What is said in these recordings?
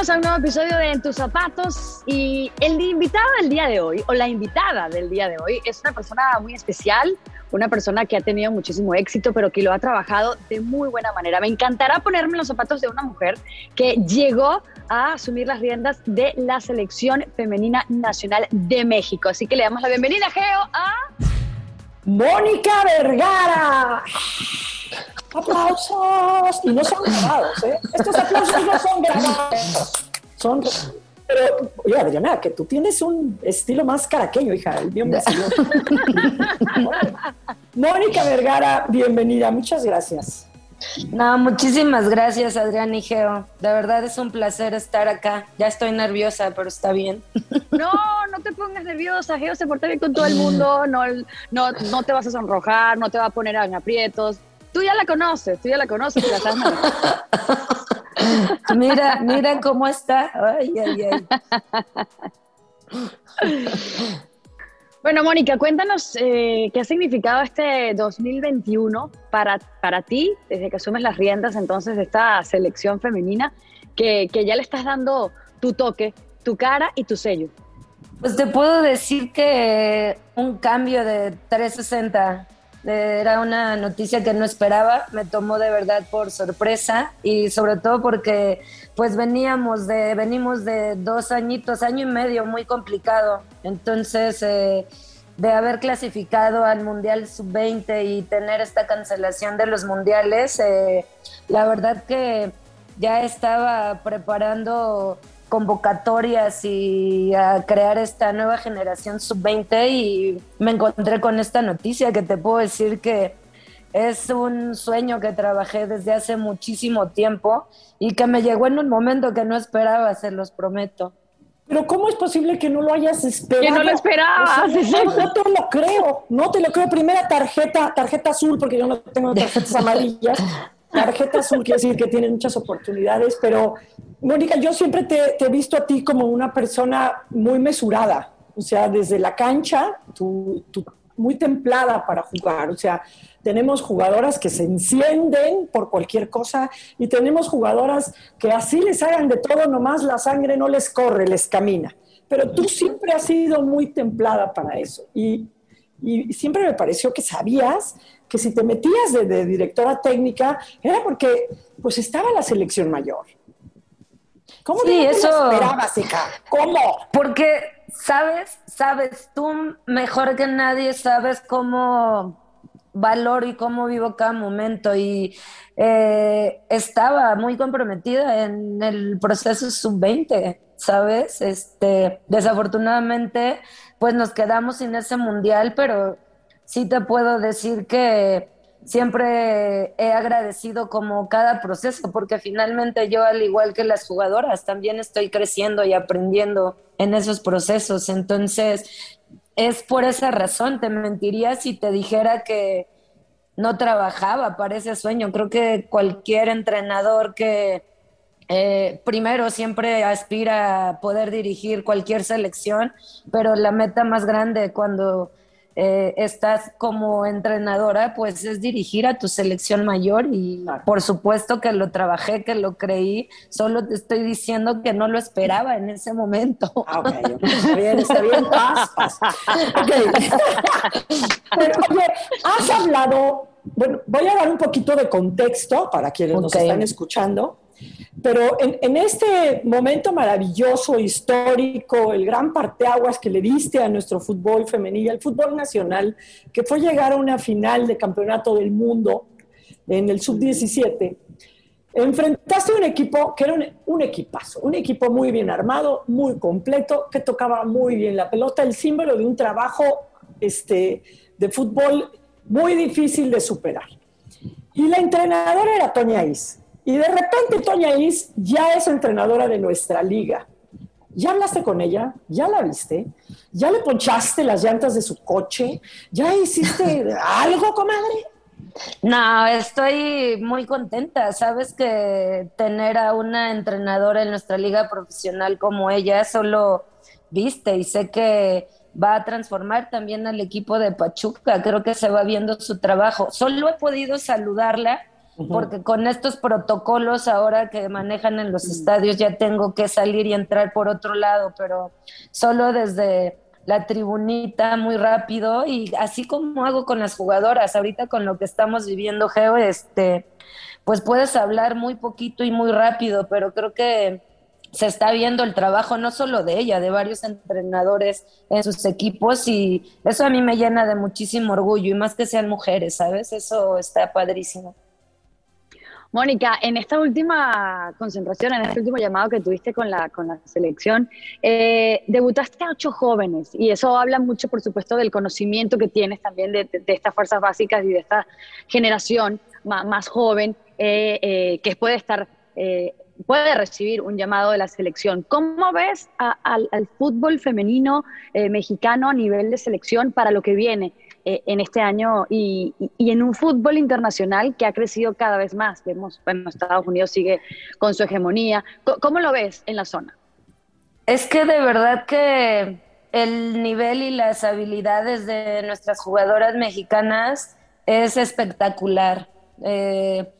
Bienvenidos a un nuevo episodio de En tus zapatos y el invitado del día de hoy o la invitada del día de hoy es una persona muy especial, una persona que ha tenido muchísimo éxito pero que lo ha trabajado de muy buena manera. Me encantará ponerme los zapatos de una mujer que llegó a asumir las riendas de la selección femenina nacional de México. Así que le damos la bienvenida, Geo, a Mónica Vergara. Aplausos. Y no son grabados, ¿eh? Estos aplausos no son grabados. Son. Pero, oye, Adriana, que tú tienes un estilo más caraqueño, hija. El mío me salió. Mónica Vergara, bienvenida. Muchas gracias. No, muchísimas gracias, Adrián y Geo. De verdad es un placer estar acá. Ya estoy nerviosa, pero está bien. No, no te pongas nerviosa. Geo se porta bien con todo el mundo. No, no, no te vas a sonrojar, no te va a poner en aprietos. Tú ya la conoces, tú ya la conoces. La estás mira, mira cómo está. Ay, ay, ay. Bueno, Mónica, cuéntanos eh, qué ha significado este 2021 para, para ti, desde que asumes las riendas entonces de esta selección femenina, que, que ya le estás dando tu toque, tu cara y tu sello. Pues te puedo decir que un cambio de 360 era una noticia que no esperaba, me tomó de verdad por sorpresa y sobre todo porque pues veníamos de, venimos de dos añitos, año y medio muy complicado. Entonces, eh, de haber clasificado al Mundial Sub-20 y tener esta cancelación de los mundiales, eh, la verdad que ya estaba preparando convocatorias y a crear esta nueva generación sub-20 y me encontré con esta noticia que te puedo decir que es un sueño que trabajé desde hace muchísimo tiempo y que me llegó en un momento que no esperaba, se los prometo. Pero ¿cómo es posible que no lo hayas esperado? Que no lo esperabas. no, te lo creo, no te lo creo. Primera tarjeta, tarjeta azul, porque yo no tengo tarjetas amarillas. Tarjeta azul quiere decir que tienen muchas oportunidades, pero Mónica, yo siempre te, he visto a ti como una persona muy mesurada, o sea, desde la cancha, tú, muy templada para jugar, o sea, tenemos jugadoras que se encienden por cualquier cosa y tenemos jugadoras que así les hagan de todo, nomás la sangre no les corre, les camina. Pero tú siempre has sido muy templada para eso y, y siempre me pareció que sabías que si te metías de, directora técnica era porque pues estaba la selección mayor. ¿Cómo sí, eso esperabas, hija? ¿Cómo? Porque sabes, sabes, tú mejor que nadie sabes cómo valoro y cómo vivo cada momento y eh, estaba muy comprometida en el proceso sub-20, ¿sabes? Este, desafortunadamente, pues nos quedamos sin ese mundial, pero sí te puedo decir que siempre he agradecido como cada proceso, porque finalmente yo, al igual que las jugadoras, también estoy creciendo y aprendiendo en esos procesos. Entonces, es por esa razón, te mentiría si te dijera que no trabajaba para ese sueño. Creo que cualquier entrenador que eh, primero siempre aspira a poder dirigir cualquier selección, pero la meta más grande cuando eh, estás como entrenadora, pues es dirigir a tu selección mayor y por supuesto que lo trabajé, que lo creí, solo te estoy diciendo que no lo esperaba en ese momento. Ah, está bien, está bien, paz, has hablado, bueno, voy a dar un poquito de contexto para quienes nos están escuchando. Pero en, este momento maravilloso, histórico, el gran parteaguas que le diste a nuestro fútbol femenil, al fútbol nacional, que fue llegar a una final de campeonato del mundo en el sub-17, enfrentaste un equipo que era un, equipazo, un equipo muy bien armado, muy completo, que tocaba muy bien la pelota, el símbolo de un trabajo este, de fútbol muy difícil de superar. Y la entrenadora era Toña Is. Y de repente Toña Is ya es entrenadora de nuestra liga. ¿Ya hablaste con ella? ¿Ya la viste? ¿Ya le ponchaste las llantas de su coche? ¿Ya hiciste algo, comadre? No, estoy muy contenta. Sabes que tener a una entrenadora en nuestra liga profesional como ella solo viste y sé que va a transformar también al equipo de Pachuca. Creo que se va viendo su trabajo. Solo he podido saludarla porque con estos protocolos ahora que manejan en los estadios ya tengo que salir y entrar por otro lado, pero solo desde la tribunita muy rápido y así como hago con las jugadoras, ahorita con lo que estamos viviendo, Geo, este, pues puedes hablar muy poquito y muy rápido, pero creo que se está viendo el trabajo no solo de ella, de varios entrenadores en sus equipos y eso a mí me llena de muchísimo orgullo y más que sean mujeres, ¿sabes? Eso está padrísimo. Mónica, en esta última concentración, en este último llamado que tuviste con la, con la selección, eh, debutaste a ocho jóvenes y eso habla mucho, por supuesto, del conocimiento que tienes también de, estas fuerzas básicas y de esta generación más, joven eh, eh, que puede estar puede recibir un llamado de la selección. ¿Cómo ves al, fútbol femenino mexicano a nivel de selección para lo que viene? Eh, en este año y, en un fútbol internacional que ha crecido cada vez más. Vemos, bueno, Estados Unidos sigue con su hegemonía. ¿Cómo, lo ves en la zona? Es que de verdad que el nivel y las habilidades de nuestras jugadoras mexicanas es espectacular. Eh,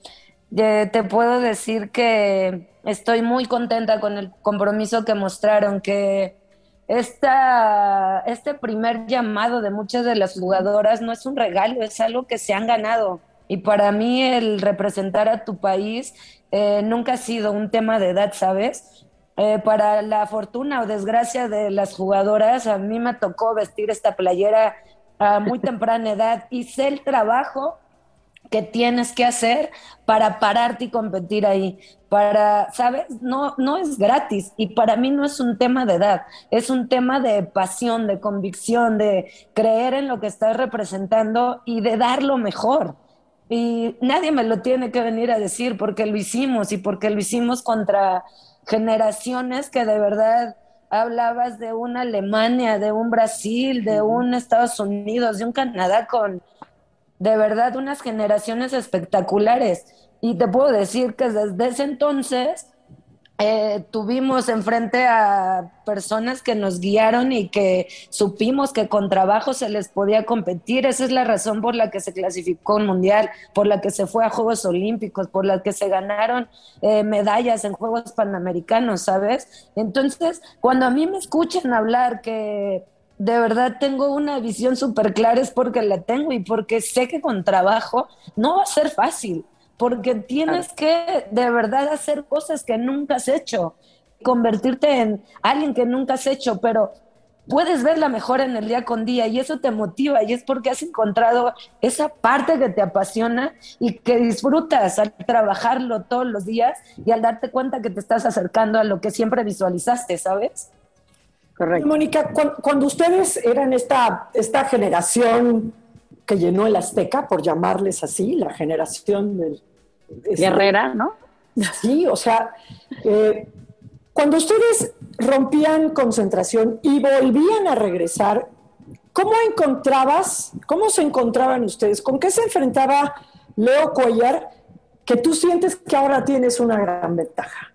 te puedo decir que estoy muy contenta con el compromiso que mostraron, que esta, este primer llamado de muchas de las jugadoras no es un regalo, es algo que se han ganado. Y para mí el representar a tu país eh, nunca ha sido un tema de edad, ¿sabes? Eh, para la fortuna o desgracia de las jugadoras, a mí me tocó vestir esta playera a muy temprana edad y sé el trabajo que tienes que hacer para pararte y competir ahí. Para, ¿sabes? No, no es gratis y para mí no es un tema de edad, es un tema de pasión, de convicción, de creer en lo que estás representando y de dar lo mejor. Y nadie me lo tiene que venir a decir porque lo hicimos y porque lo hicimos contra generaciones que de verdad hablabas de una Alemania, de un Brasil, de un Estados Unidos, de un Canadá con de verdad unas generaciones espectaculares. Y te puedo decir que desde ese entonces eh, tuvimos enfrente a personas que nos guiaron y que supimos que con trabajo se les podía competir. Esa es la razón por la que se clasificó un mundial, por la que se fue a Juegos Olímpicos, por la que se ganaron eh, medallas en Juegos Panamericanos, ¿sabes? Entonces, cuando a mí me escuchan hablar que de verdad tengo una visión súper clara es porque la tengo y porque sé que con trabajo no va a ser fácil, porque tienes que de verdad hacer cosas que nunca has hecho, convertirte en alguien que nunca has hecho, pero puedes ver la mejora en el día con día y eso te motiva y es porque has encontrado esa parte que te apasiona y que disfrutas al trabajarlo todos los días y al darte cuenta que te estás acercando a lo que siempre visualizaste, ¿sabes? Mónica, cuando, ustedes eran esta, esta generación que llenó el Azteca, por llamarles así, la generación del... Guerrera, ¿no? Sí, o sea, eh, cuando ustedes rompían concentración y volvían a regresar, ¿cómo encontrabas, cómo se encontraban ustedes? ¿Con qué se enfrentaba Leo Cuellar que tú sientes que ahora tienes una gran ventaja?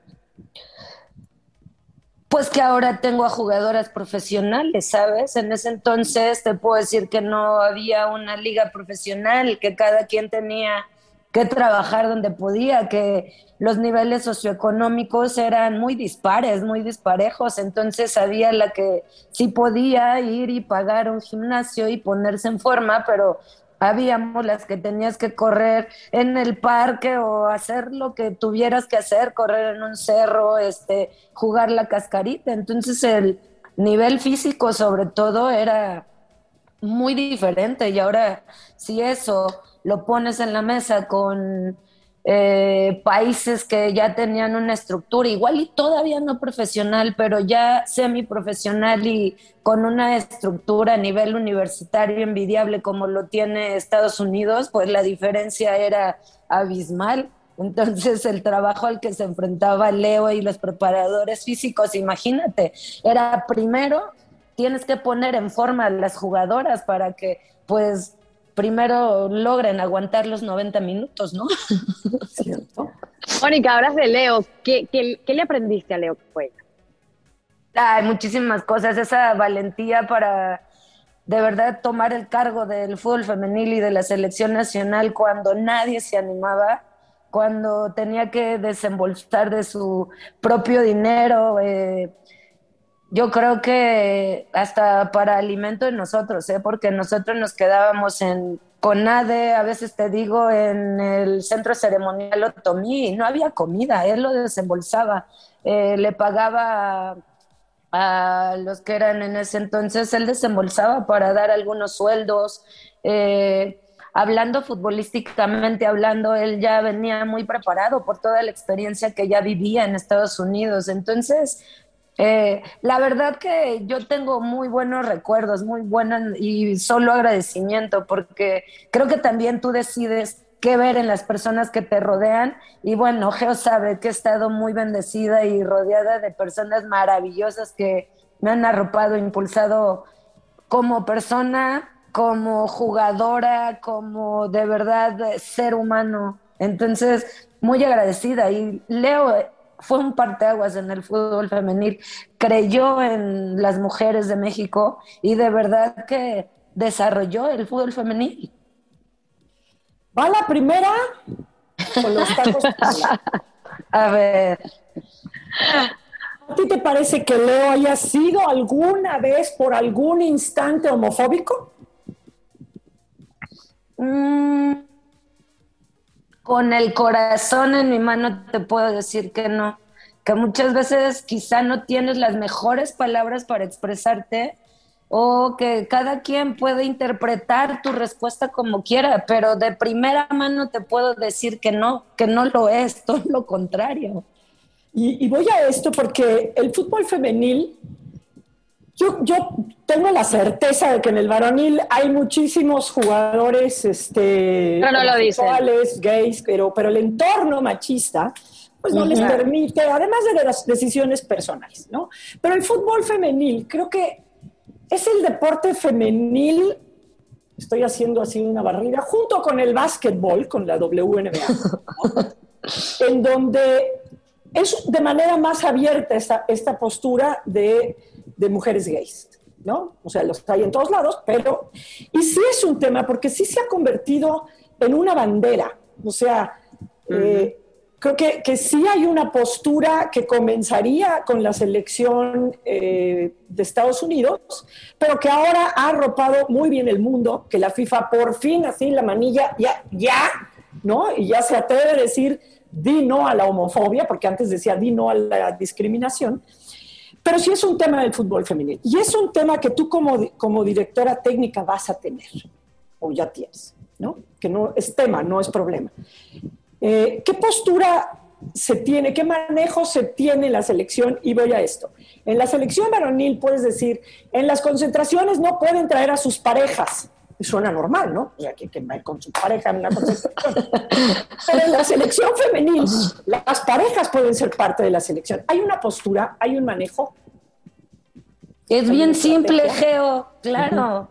Pues que ahora tengo a jugadoras profesionales, ¿sabes? En ese entonces te puedo decir que no había una liga profesional, que cada quien tenía que trabajar donde podía, que los niveles socioeconómicos eran muy dispares, muy disparejos, entonces había la que sí podía ir y pagar un gimnasio y ponerse en forma, pero habíamos las que tenías que correr en el parque o hacer lo que tuvieras que hacer, correr en un cerro, este, jugar la cascarita. Entonces el nivel físico sobre todo era muy diferente y ahora si eso lo pones en la mesa con eh, países que ya tenían una estructura, igual y todavía no profesional, pero ya semiprofesional y con una estructura a nivel universitario envidiable como lo tiene Estados Unidos, pues la diferencia era abismal. Entonces el trabajo al que se enfrentaba Leo y los preparadores físicos, imagínate, era primero tienes que poner en forma a las jugadoras para que pues primero logren aguantar los 90 minutos, ¿no? ¿Cierto? Mónica, hablas de Leo. ¿Qué, le aprendiste a Leo fue? Hay muchísimas cosas. Esa valentía para de verdad tomar el cargo del fútbol femenil y de la selección nacional cuando nadie se animaba, cuando tenía que desembolsar de su propio dinero. Eh, yo creo que hasta para alimento de nosotros, ¿eh? porque nosotros nos quedábamos en CONADE, a veces te digo, en el centro ceremonial Otomí, y no había comida, él lo desembolsaba, eh, le pagaba a los que eran en ese entonces, él desembolsaba para dar algunos sueldos. Eh, hablando futbolísticamente, hablando, él ya venía muy preparado por toda la experiencia que ya vivía en Estados Unidos. Entonces, eh, la verdad que yo tengo muy buenos recuerdos, muy buenos y solo agradecimiento, porque creo que también tú decides qué ver en las personas que te rodean. Y bueno, Geo sabe que he estado muy bendecida y rodeada de personas maravillosas que me han arropado, impulsado como persona, como jugadora, como de verdad ser humano. Entonces, muy agradecida. Y Leo fue un parteaguas en el fútbol femenil, creyó en las mujeres de México y de verdad que desarrolló el fútbol femenil. Va la primera con los tacos. A ver. ¿A ti te parece que Leo haya sido alguna vez por algún instante homofóbico? Mm, con el corazón en mi mano te puedo decir que no, que muchas veces quizá no tienes las mejores palabras para expresarte o que cada quien puede interpretar tu respuesta como quiera, pero de primera mano te puedo decir que no, que no lo es, todo lo contrario. Y, y voy a esto porque el fútbol femenil yo, yo tengo la certeza de que en el varonil hay muchísimos jugadores este, no gays, pero, pero el entorno machista pues no les permite, además de las decisiones personales, ¿no? Pero el fútbol femenil, creo que es el deporte femenil, estoy haciendo así una barrida, junto con el básquetbol, con la WNBA, en donde es de manera más abierta esta, esta postura de de mujeres gays, ¿no? O sea, los hay en todos lados, pero... Y sí es un tema, porque sí se ha convertido en una bandera, o sea, eh, creo que, que, sí hay una postura que comenzaría con la selección eh, de Estados Unidos, pero que ahora ha arropado muy bien el mundo, que la FIFA por fin, así la manilla, ya, ya, ¿no? Y ya se atreve a decir, di no a la homofobia, porque antes decía di no a la discriminación. Pero sí es un tema del fútbol femenino. Y es un tema que tú como, como directora técnica vas a tener, o ya tienes, ¿no? Que no es tema, no es problema. Eh, ¿Qué postura se tiene, qué manejo se tiene en la selección? Y voy a esto. En la selección varonil puedes decir, en las concentraciones no pueden traer a sus parejas. Suena normal, ¿no? O sea, que, que con su pareja en una concentración. Pero en la selección femenil, las parejas pueden ser parte de la selección. Hay una postura, hay un manejo. Es bien simple, Geo, claro.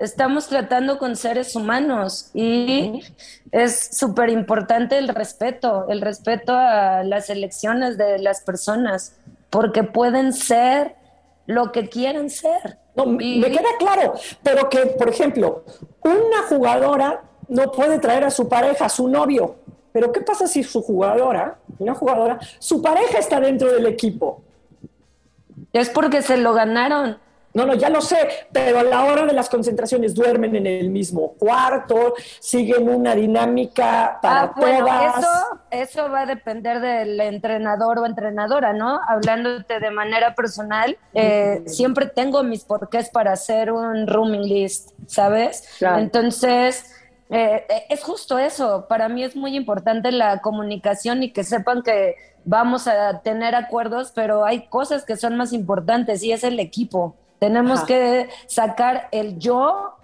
Estamos tratando con seres humanos y es súper importante el respeto, el respeto a las elecciones de las personas, porque pueden ser lo que quieran ser. No, me queda claro, pero que, por ejemplo, una jugadora no puede traer a su pareja, a su novio. Pero ¿qué pasa si su jugadora, una jugadora, su pareja está dentro del equipo? Es porque se lo ganaron. No, no, ya lo sé, pero a la hora de las concentraciones duermen en el mismo cuarto, siguen una dinámica para ah, bueno, Eso, eso va a depender del entrenador o entrenadora, ¿no? Hablándote de manera personal, eh, siempre tengo mis porqués para hacer un rooming list, ¿sabes? Entonces, eh, eh, es justo eso. Para mí es muy importante la comunicación y que sepan que vamos a tener acuerdos, pero hay cosas que son más importantes y es el equipo. Tenemos que sacar el yo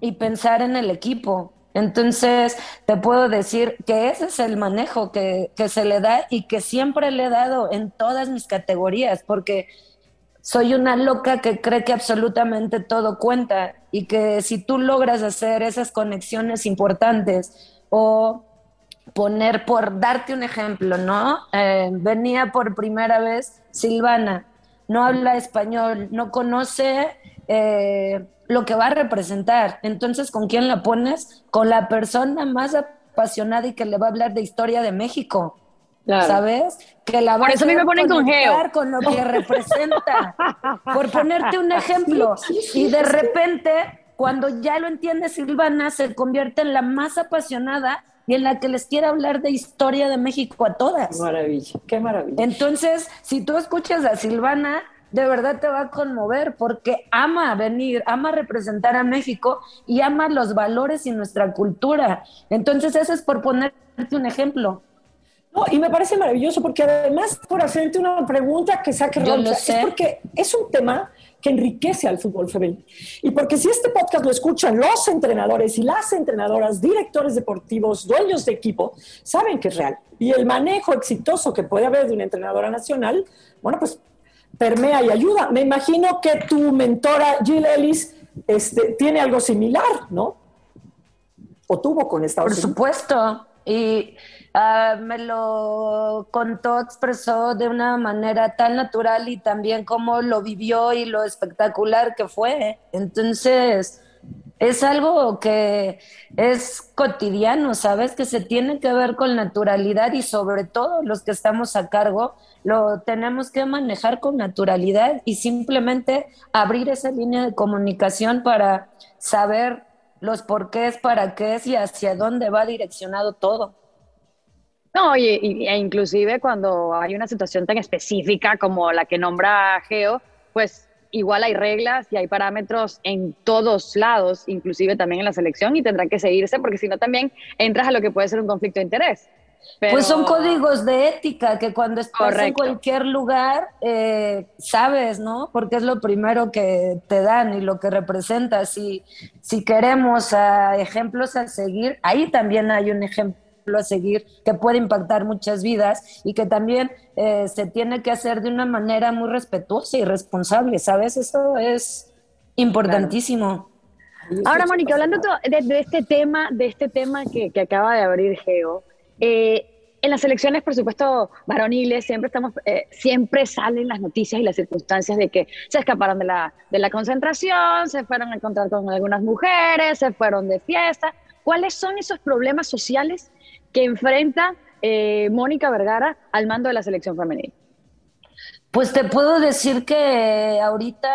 y pensar en el equipo. Entonces, te puedo decir que ese es el manejo que, que, se le da y que siempre le he dado en todas mis categorías, porque soy una loca que cree que absolutamente todo cuenta y que si tú logras hacer esas conexiones importantes o poner, por darte un ejemplo, ¿no? Eh, venía por primera vez Silvana, no habla español, no conoce eh, lo que va a representar. Entonces, ¿con quién la pones? Con la persona más apasionada y que le va a hablar de historia de México. ¿Sabes? Que la va Por eso a mí me ponen con Geo. Con lo que representa. Por ponerte un ejemplo. y de repente, cuando ya lo entiende Silvana, se convierte en la más apasionada y en la que les quiere hablar de historia de México a todas. Maravilla, qué maravilla. Entonces, si tú escuchas a Silvana, de verdad te va a conmover porque ama venir, ama representar a México y ama los valores y nuestra cultura. Entonces, eso es por ponerte un ejemplo. No, y me parece maravilloso porque además por hacerte una pregunta que saque roncha, es porque es un tema que enriquece al fútbol femenino. Y porque si este podcast lo escuchan los entrenadores y las entrenadoras, directores deportivos, dueños de equipo, saben que es real. Y el manejo exitoso que puede haber de una entrenadora nacional, bueno, pues permea y ayuda. Me imagino que tu mentora Jill Ellis este, tiene algo similar, ¿no? O tuvo con Estados Por Unidos. Por supuesto. Y uh, me lo contó, expresó de una manera tan natural y también cómo lo vivió y lo espectacular que fue. Entonces, es algo que es cotidiano, ¿sabes? Que se tiene que ver con naturalidad y sobre todo los que estamos a cargo lo tenemos que manejar con naturalidad y simplemente abrir esa línea de comunicación para saber los porqués, para qué es y hacia dónde va direccionado todo. No, y, e inclusive cuando hay una situación tan específica como la que nombra Geo, pues igual hay reglas y hay parámetros en todos lados, inclusive también en la selección, y tendrán que seguirse porque si no también entras a lo que puede ser un conflicto de interés. Pues son códigos de ética que cuando estás en cualquier lugar eh, sabes, ¿no? Porque es lo primero que te dan y lo que representas. Y si queremos ejemplos a seguir, ahí también hay un ejemplo a seguir que puede impactar muchas vidas y que también eh, se tiene que hacer de una manera muy respetuosa y responsable, ¿sabes? Eso es importantísimo. Ahora, Mónica, hablando de, este tema, de este tema que, que acaba de abrir Geo, eh, en las elecciones, por supuesto, varoniles, siempre, estamos, eh, siempre salen las noticias y las circunstancias de que se escaparon de la, de la concentración, se fueron a encontrar con algunas mujeres, se fueron de fiesta. ¿Cuáles son esos problemas sociales que enfrenta eh, Mónica Vergara al mando de la selección femenina? Pues te puedo decir que ahorita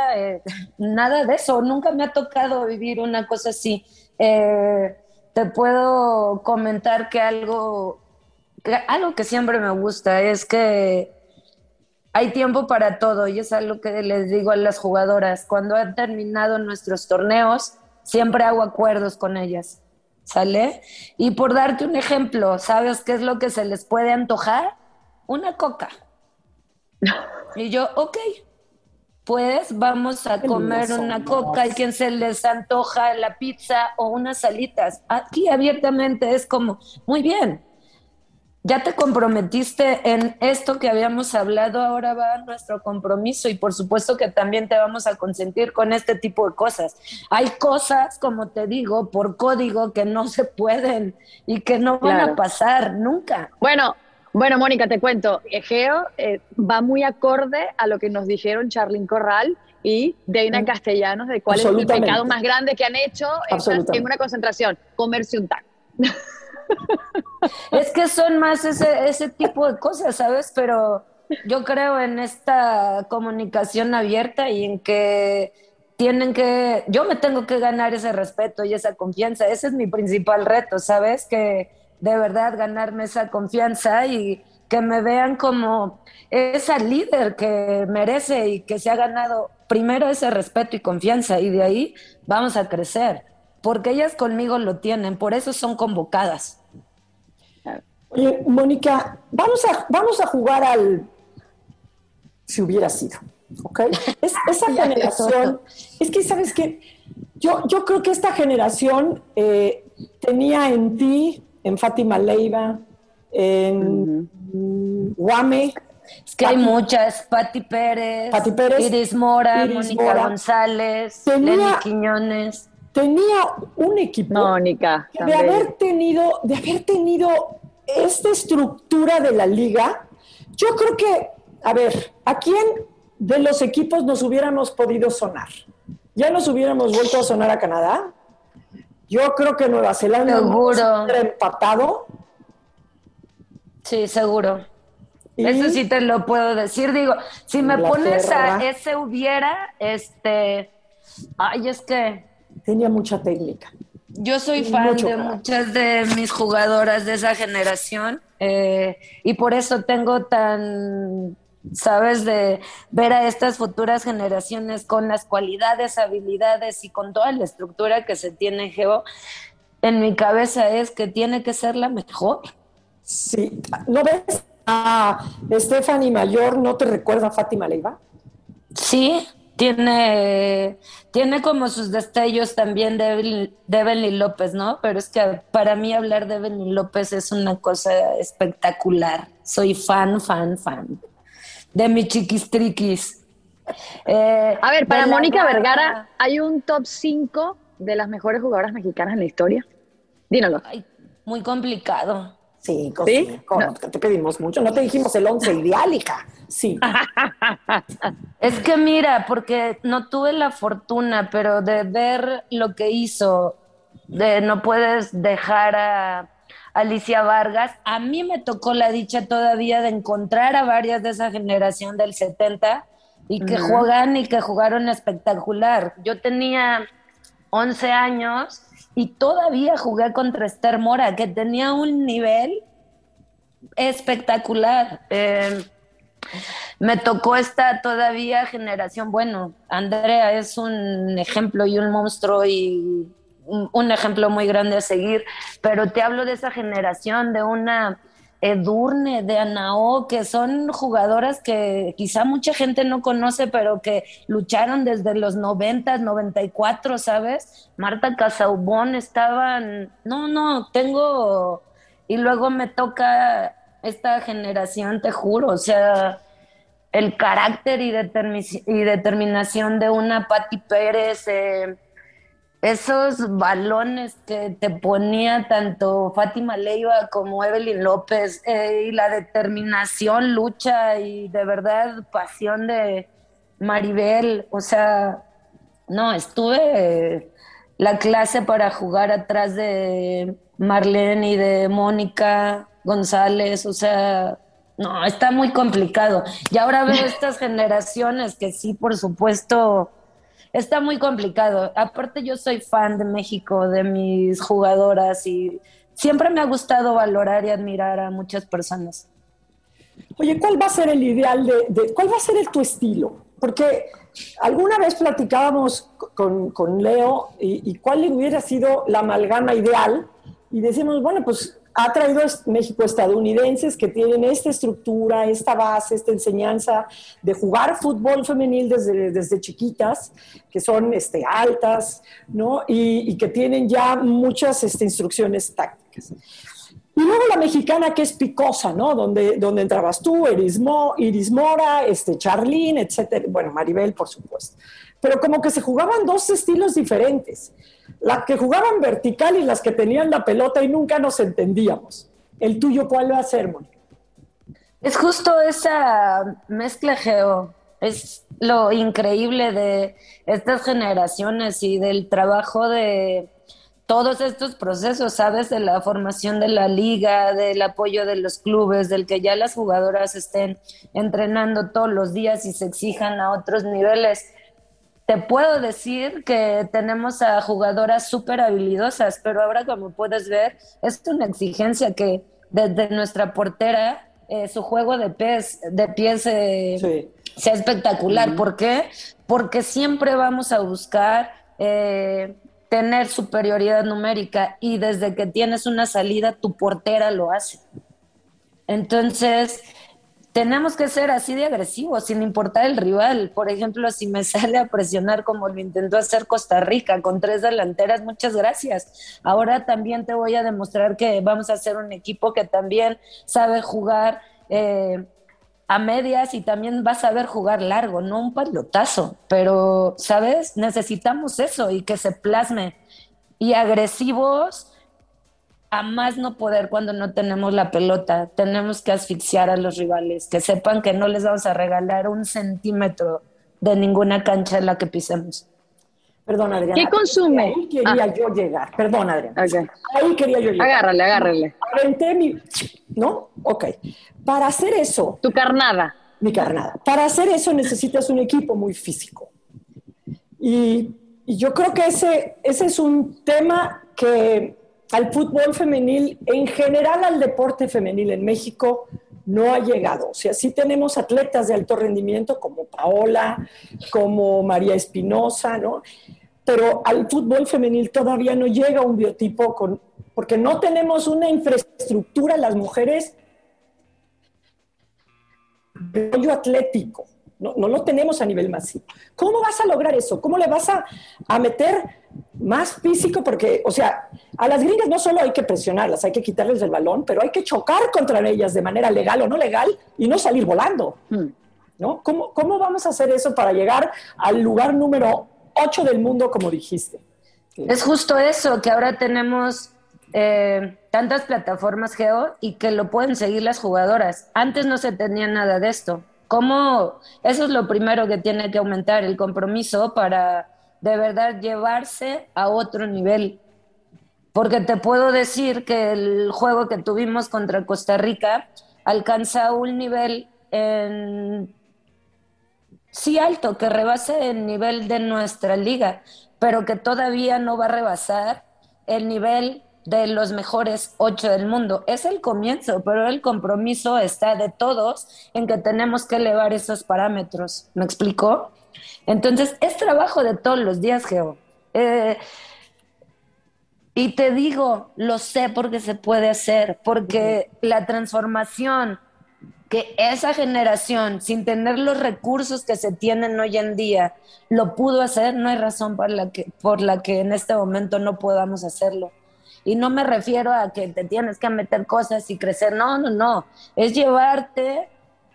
nada de eso, nunca me ha tocado vivir una cosa así. Eh, te puedo comentar que algo, que algo que siempre me gusta es que hay tiempo para todo y es algo que les digo a las jugadoras. Cuando han terminado nuestros torneos, siempre hago acuerdos con ellas. ¿Sale? Y por darte un ejemplo, ¿sabes qué es lo que se les puede antojar? Una coca. Y yo, ok, pues vamos a comer una coca y quien se les antoja la pizza o unas salitas. Aquí abiertamente es como, muy bien, ya te comprometiste en esto que habíamos hablado, ahora va nuestro compromiso y por supuesto que también te vamos a consentir con este tipo de cosas. Hay cosas, como te digo, por código que no se pueden y que no van a pasar nunca. Bueno, bueno, Mónica, te cuento, Egeo eh, va muy acorde a lo que nos dijeron Charlyn Corral y Deina mm. Castellanos de cuál es el pecado más grande que han hecho en una concentración, comerse un taco. Es que son más ese, ese tipo de cosas, ¿sabes? Pero yo creo en esta comunicación abierta y en que tienen que, yo me tengo que ganar ese respeto y esa confianza. Ese es mi principal reto, ¿sabes? Que de verdad ganarme esa confianza y que me vean como esa líder que merece y que se ha ganado primero ese respeto y confianza y de ahí vamos a crecer. porque ellas conmigo lo tienen, por eso son convocadas. Oye, Mónica, vamos a, vamos a jugar al si hubiera sido, ¿ok? Es, esa generación, es que, ¿sabes qué? Yo, yo creo que esta generación eh, tenía en ti, en Fátima Leiva, en Guame, es que hay muchas, Pati Pérez, Pati Pérez Iris Mora, Mónica González, Lenny Quiñones. Tenía un equipo Mónica, de haber tenido, de haber tenido esta estructura de la liga. Yo creo que, a ver, ¿a quién de los equipos nos hubiéramos podido sonar? ¿Ya nos hubiéramos vuelto a sonar a Canadá? Yo creo que Nueva Zelanda seguro. empatado. Sí, seguro. Eso sí te lo puedo decir. Digo, si me pones a ese hubiera, este. Ay, es que. Tenía mucha técnica. Yo soy fan de muchas de mis jugadoras de esa generación eh, y por eso tengo tan, sabes, de ver a estas futuras generaciones con las cualidades, habilidades y con toda la estructura que se tiene Geo. En mi cabeza es que tiene que ser la mejor. Sí, ¿no ves? a Stephanie Mayor, ¿no te recuerda a Fátima Leiva? Sí, tiene, tiene como sus destellos también de, de López, ¿no? Pero es que para mí hablar de Evelyn López es una cosa espectacular. Soy fan, fan, fan de mi chiquistriquis. Eh, a ver, para Mónica Vergara, ¿hay un top 5 de las mejores jugadoras mexicanas en la historia? Dínoslo. muy complicado. Sí, ¿Sí? te pedimos mucho. No te dijimos el once ideal, hija. Sí. es que mira, porque no tuve la fortuna, pero de ver lo que hizo, de no puedes dejar a Alicia Vargas, a mí me tocó la dicha todavía de encontrar a varias de esa generación del 70 y que juegan y que jugaron espectacular. Yo tenía 11 años y todavía jugué contra Esther Mora, que tenía un nivel espectacular. Em, me tocó esta todavía generación, bueno, Andrea es un ejemplo y un monstruo y un ejemplo muy grande a seguir, pero te hablo de esa generación, de una Edurne, de Anao, que son jugadoras que quizá mucha gente no conoce, pero que lucharon desde los 90, 94, ¿sabes? Marta Casaubón estaban, no, no, tengo, y luego me toca esta generación, te juro, o sea, el carácter y, determinación de una Patti Pérez, eh, esos balones que te ponía tanto Fátima Leiva como Evelyn López eh, y la determinación, lucha y de verdad pasión de Maribel, o sea, no, estuve la clase para jugar atrás de Marlene y de Mónica González, o sea, no, está muy complicado. Y ahora veo estas generaciones que sí, por supuesto, está muy complicado. Aparte yo soy fan de México, de mis jugadoras y siempre me ha gustado valorar y admirar a muchas personas. Oye, ¿cuál va a ser el ideal de, cuál va a ser el, tu estilo? Porque alguna vez platicábamos con, Leo y, y, cuál hubiera sido la amalgama ideal y decimos, bueno, pues ha traído México estadounidenses que tienen esta estructura, esta base, esta enseñanza de jugar fútbol femenil desde, desde chiquitas, que son este, altas, ¿no? Y, que tienen ya muchas este, instrucciones tácticas. Y luego la mexicana que es picosa, ¿no? Donde, donde entrabas tú, Iris, Iris Mora, este, Charlene, etcétera. Bueno, Maribel, por supuesto. Pero como que se jugaban dos estilos diferentes las que jugaban vertical y las que tenían la pelota y nunca nos entendíamos. ¿El tuyo cuál va a ser? Es justo esa mezcla geo. Es lo increíble de estas generaciones y del trabajo de todos estos procesos, ¿sabes? De la formación de la liga, del apoyo de los clubes, del que ya las jugadoras estén entrenando todos los días y se exijan a otros niveles te puedo decir que tenemos a jugadoras súper habilidosas, pero ahora como puedes ver, es una exigencia que desde nuestra portera, eh, su juego de pies, de pies eh, sea espectacular. ¿Por qué? Porque siempre vamos a buscar eh, tener superioridad numérica y desde que tienes una salida tu portera lo hace. Entonces, tenemos que ser así de agresivos, sin importar el rival. Por ejemplo, si me sale a presionar como lo intentó hacer Costa Rica con tres delanteras, muchas gracias. Ahora también te voy a demostrar que vamos a ser un equipo que también sabe jugar. Eh, a medias y también va a saber jugar largo, no un palotazo, pero, ¿sabes? Necesitamos eso y que se plasme. Y agresivos a más no poder cuando no tenemos la pelota. Tenemos que asfixiar a los rivales, que sepan que no les vamos a regalar un centímetro de ninguna cancha en la que pisemos. Perdón, Adriana. ¿Qué consume? Ahí quería Ah. yo llegar. Perdón, Adriana. Ok. Ahí quería yo llegar. Agárrale, agárrale. Aventé mi... ¿No? Ok. Para hacer eso, Tu carnada. mi carnada, para hacer eso necesitas un equipo muy físico. Y, y yo creo que ese, ese es un tema que al fútbol femenil, en general al deporte femenil en México, no ha llegado. O sea, sí tenemos atletas de alto rendimiento como Paola, como María Espinosa, ¿no? Pero al fútbol femenil todavía no llega un biotipo con, porque no tenemos una infraestructura las mujeres de rollo atlético. No, no lo tenemos a nivel masivo. ¿Cómo vas a lograr eso? ¿Cómo le vas a, a meter más físico? Porque, o sea, a las gringas no solo hay que presionarlas, hay que quitarles el balón, pero hay que chocar contra ellas de manera legal o no legal y no salir volando. Hmm. ¿no? ¿Cómo, ¿Cómo vamos a hacer eso para llegar al lugar número 8 del mundo, como dijiste? Es justo eso, que ahora tenemos eh, tantas plataformas Geo y que lo pueden seguir las jugadoras. Antes no se tenía nada de esto. ¿Cómo? Eso es lo primero que tiene que aumentar, el compromiso para de verdad llevarse a otro nivel. Porque te puedo decir que el juego que tuvimos contra Costa Rica alcanza un nivel en sí alto, que rebase el nivel de nuestra liga, pero que todavía no va a rebasar el nivel de los mejores ocho del mundo. Es el comienzo, pero el compromiso está de todos en que tenemos que elevar esos parámetros. ¿Me explicó? Entonces, es trabajo de todos los días, Geo. Eh, y te digo, lo sé porque se puede hacer, porque la transformación que esa generación, sin tener los recursos que se tienen hoy en día, lo pudo hacer, no hay razón la que, por la que en este momento no podamos hacerlo. Y no me refiero a que te tienes que meter cosas y crecer, no, no, no, es llevarte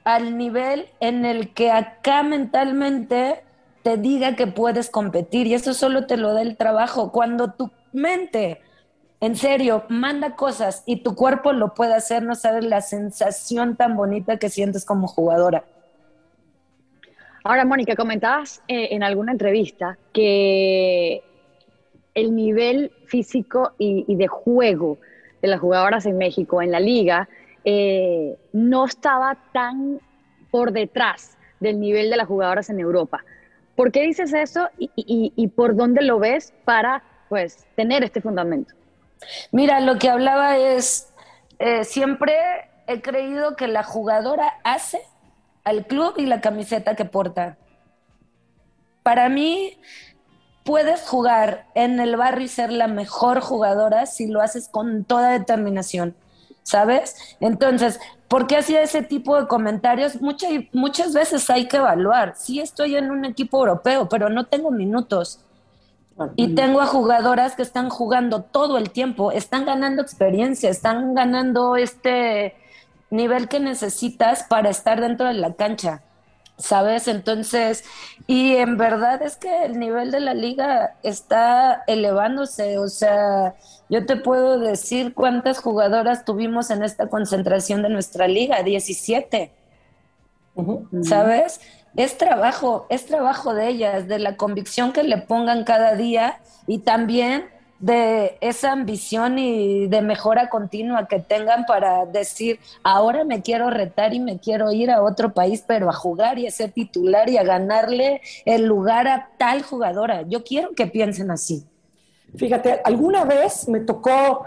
al nivel en el que acá mentalmente te diga que puedes competir y eso solo te lo da el trabajo. Cuando tu mente en serio, manda cosas y tu cuerpo lo puede hacer, no sabes la sensación tan bonita que sientes como jugadora. Ahora, Mónica, comentabas eh, en alguna entrevista que el nivel físico y, de juego de las jugadoras en México, en la liga, eh, no estaba tan por detrás del nivel de las jugadoras en Europa. ¿Por qué dices eso y por dónde lo ves para pues, tener este fundamento? Mira, lo que hablaba es, eh, siempre he creído que la jugadora hace al club y la camiseta que porta. Para mí, puedes jugar en el barrio y ser la mejor jugadora si lo haces con toda determinación, ¿sabes? Entonces, ¿por qué hacía ese tipo de comentarios? Muchas, muchas veces hay que evaluar. Sí estoy en un equipo europeo, pero no tengo minutos. Y tengo a jugadoras que están jugando todo el tiempo, están ganando experiencia, están ganando este nivel que necesitas para estar dentro de la cancha, ¿sabes? Entonces, y en verdad es que el nivel de la liga está elevándose, o sea, yo te puedo decir cuántas jugadoras tuvimos en esta concentración de nuestra liga, 17, uh -huh. ¿sabes? es trabajo, es trabajo de ellas, de la convicción que le pongan cada día y también de esa ambición y de mejora continua que tengan para decir, ahora me quiero retar y me quiero ir a otro país, pero a jugar y a ser titular y a ganarle el lugar a tal jugadora. Yo quiero que piensen así. Fíjate, alguna vez me tocó,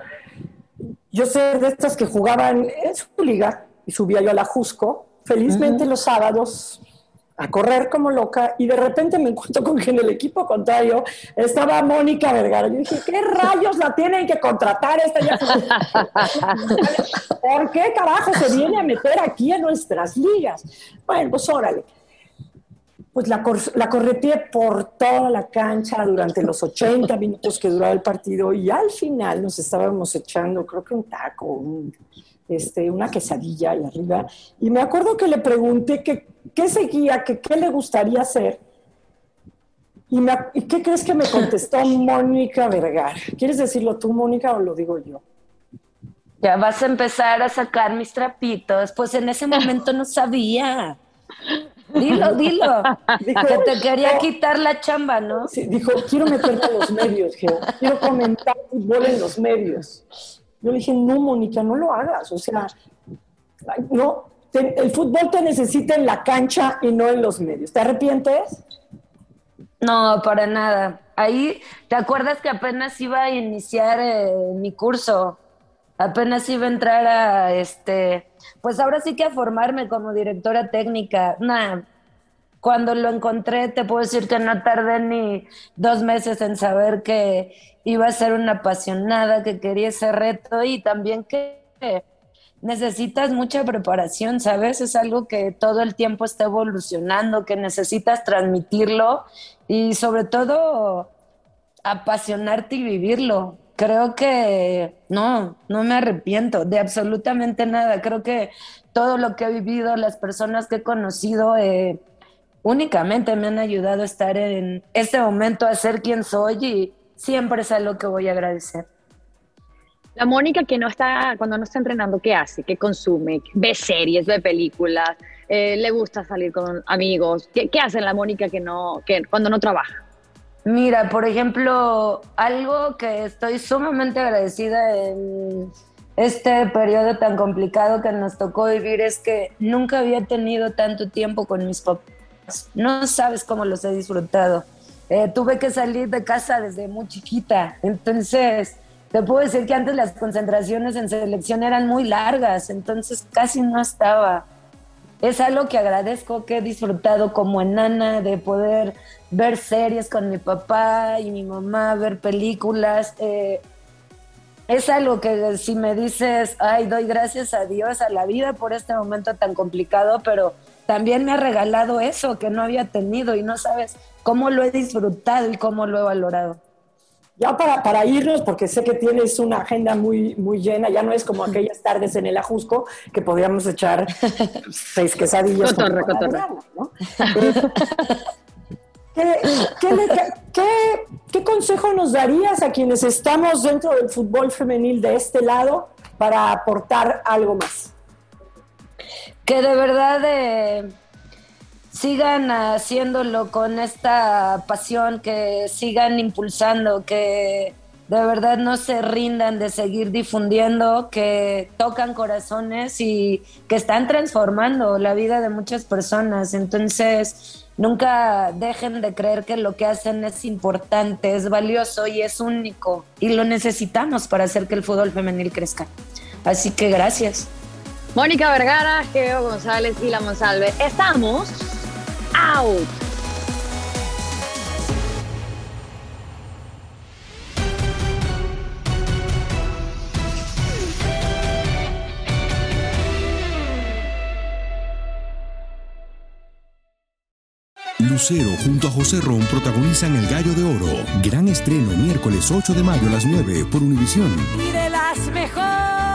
yo sé de estas que jugaban en su liga y subía yo a la Jusco, felizmente uh -huh. los sábados a correr como loca y de repente me encuentro con que en el equipo contrario estaba Mónica Vergara. Yo dije, ¿qué rayos la tienen que contratar esta ya? ¿Por qué carajo se viene a meter aquí en nuestras ligas? Bueno, pues órale. Pues la, la correteé por toda la cancha durante los 80 minutos que duraba el partido y al final nos estábamos echando, creo que un taco, un, este, una quesadilla ahí arriba. Y me acuerdo que le pregunté que, qué seguía, que qué le gustaría hacer. Y, qué crees que me contestó Mónica Vergara? ¿Quieres decirlo tú, Mónica, o lo digo yo? Ya vas a empezar a sacar mis trapitos. Pues en ese momento no sabía. Dilo, dilo. que te quería quitar la chamba, ¿no? Sí, dijo, quiero meterme a los medios, Quiero comentar fútbol en los medios. Yo le dije, no, Mónica, no lo hagas. O sea, no, el fútbol te necesita en la cancha y no en los medios. ¿Te arrepientes? No, para nada. Ahí, ¿te acuerdas que apenas iba a iniciar eh, mi curso? Apenas iba a entrar a, este, pues ahora sí que a formarme como directora técnica. Nada, cuando lo encontré, te puedo decir que no tardé ni dos meses en saber que iba a ser una apasionada, que quería ese reto y también que necesitas mucha preparación, ¿sabes? Es algo que todo el tiempo está evolucionando, que necesitas transmitirlo y sobre todo apasionarte y vivirlo. Creo que no, no me arrepiento de absolutamente nada. Creo que todo lo que he vivido, las personas que he conocido, eh, únicamente me han ayudado a estar en este momento, a ser quien soy y siempre es algo que voy a agradecer. La Mónica que no está, cuando no está entrenando, ¿qué hace? ¿Qué consume? ¿Ve series, ve películas? Eh, ¿Le gusta salir con amigos? ¿Qué, ¿Qué, hace la Mónica que no, que cuando no trabaja? Mira, por ejemplo, algo que estoy sumamente agradecida en este periodo tan complicado que nos tocó vivir es que nunca había tenido tanto tiempo con mis papás. No sabes cómo los he disfrutado eh, tuve que salir de casa desde muy chiquita, entonces te puedo decir que antes las concentraciones en selección eran muy largas, entonces casi no estaba. Es algo que agradezco, que he disfrutado como enana de poder ver series con mi papá y mi mamá, ver películas. Eh, es algo que si me dices, ay, doy gracias a Dios, a la vida por este momento tan complicado, pero también me ha regalado eso que no había tenido y no sabes cómo lo he disfrutado y cómo lo he valorado. Ya para, para irnos, porque sé que tienes una agenda muy, muy llena, ya no es como aquellas tardes en el Ajusco que podíamos echar seis quesadillas. ¿no? ¿Qué, consejo nos darías a quienes estamos dentro del fútbol femenil de este lado para aportar algo más? Que de verdad eh, sigan haciéndolo con esta pasión, que sigan impulsando, que de verdad no se rindan de seguir difundiendo, que tocan corazones y que están transformando la vida de muchas personas. Entonces, nunca dejen de creer que lo que hacen es importante, es valioso y es único. Y lo necesitamos para hacer que el fútbol femenil crezca. Así que gracias. Mónica Vergara, Geo González y La Monsalve. Estamos out. Lucero junto a José Ron protagonizan El Gallo de Oro. Gran estreno miércoles 8 de mayo a las 9 por Univisión. Y de las mejores.